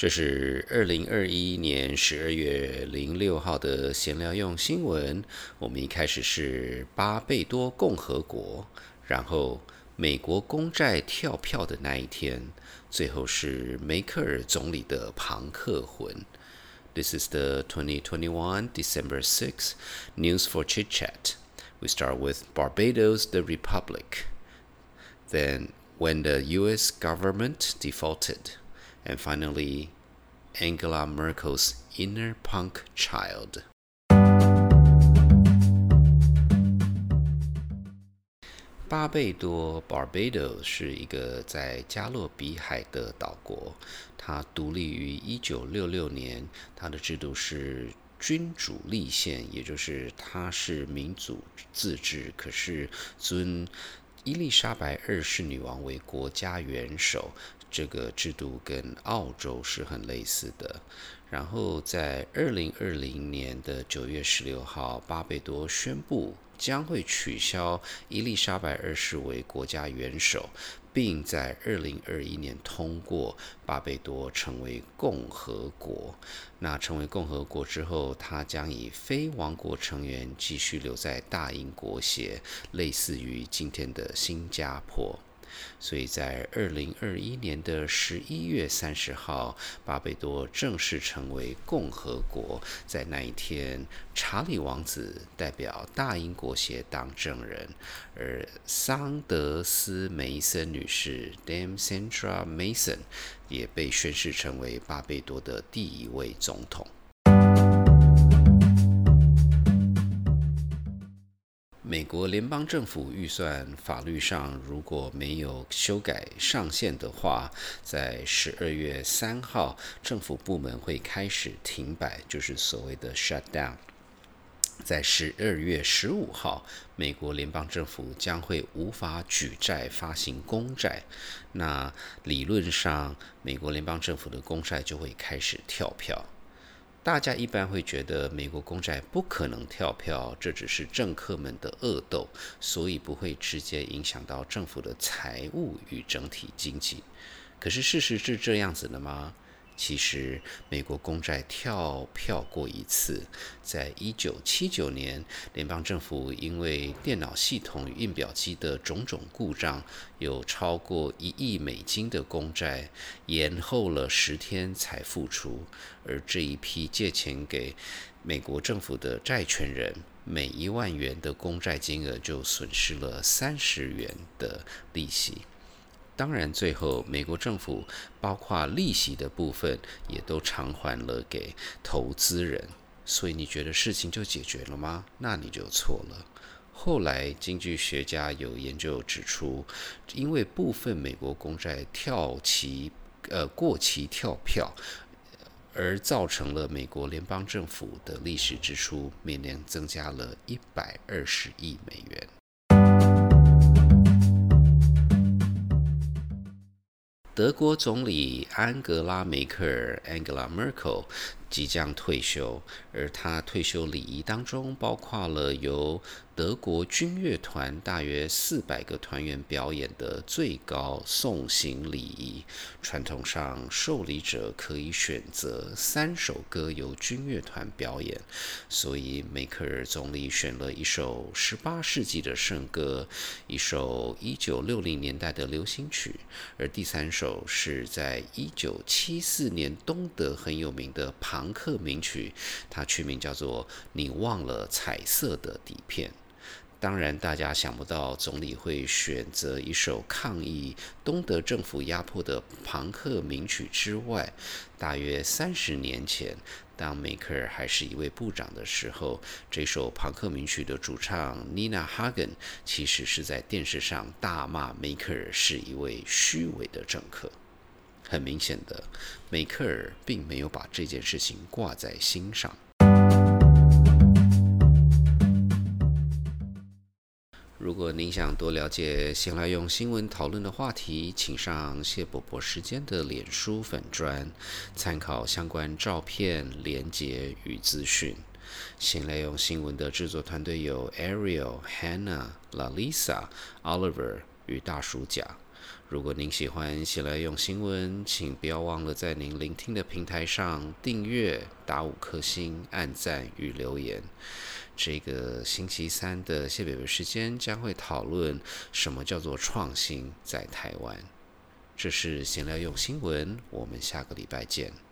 这是二零二一年十二月零六号的闲聊用新闻。我们一开始是巴贝多共和国，然后美国公债跳票的那一天，最后是梅克尔总理的朋克魂。This is the 2021 December 6th news for chit chat. We start with Barbados, the Republic. Then, when the U.S. government defaulted. and finally Angela Merkel's inner punk child. 巴贝多 （Barbados） 是一个在加勒比海的岛国，它独立于一九六六年。它的制度是君主立宪，也就是它是民主自治，可是尊 伊丽莎白二世女王为国家元首。这个制度跟澳洲是很类似的。然后在二零二零年的九月十六号，巴贝多宣布将会取消伊丽莎白二世为国家元首，并在二零二一年通过巴贝多成为共和国。那成为共和国之后，他将以非王国成员继续留在大英国协，类似于今天的新加坡。所以在二零二一年的十一月三十号，巴贝多正式成为共和国。在那一天，查理王子代表大英国协当证人，而桑德斯梅森女士 （Dame Sandra Mason） 也被宣誓成为巴贝多的第一位总统。美国联邦政府预算法律上如果没有修改上限的话，在十二月三号，政府部门会开始停摆，就是所谓的 shut down。在十二月十五号，美国联邦政府将会无法举债发行公债，那理论上，美国联邦政府的公债就会开始跳票。大家一般会觉得美国公债不可能跳票，这只是政客们的恶斗，所以不会直接影响到政府的财务与整体经济。可是事实是这样子的吗？其实，美国公债跳票过一次，在一九七九年，联邦政府因为电脑系统与印表机的种种故障，有超过一亿美金的公债延后了十天才付出，而这一批借钱给美国政府的债权人，每一万元的公债金额就损失了三十元的利息。当然，最后美国政府包括利息的部分也都偿还了给投资人，所以你觉得事情就解决了吗？那你就错了。后来经济学家有研究指出，因为部分美国公债跳期呃过期跳票，而造成了美国联邦政府的历史支出每年增加了一百二十亿美元。德国总理安格拉梅克尔 （Angela Merkel） 即将退休，而他退休礼仪当中包括了由德国军乐团大约四百个团员表演的最高送行礼仪，传统上受礼者可以选择三首歌由军乐团表演，所以梅克尔总理选了一首十八世纪的圣歌，一首一九六零年代的流行曲，而第三首是在一九七四年东德很有名的朋克名曲，它取名叫做《你忘了彩色的底片》。当然，大家想不到总理会选择一首抗议东德政府压迫的朋克名曲之外，大约三十年前，当梅克尔还是一位部长的时候，这首朋克名曲的主唱 Nina Hagen 其实是在电视上大骂梅克尔是一位虚伪的政客。很明显的，梅克尔并没有把这件事情挂在心上。如果您想多了解先来用新闻讨论的话题，请上谢伯伯时间的脸书粉专，参考相关照片、连结与资讯。先来用新闻的制作团队有 Ariel、Hannah、Lalisa、Oliver 与大叔甲。如果您喜欢闲来用新闻，请不要忘了在您聆听的平台上订阅、打五颗星、按赞与留言。这个星期三的谢北北时间将会讨论什么叫做创新在台湾。这是闲聊用新闻，我们下个礼拜见。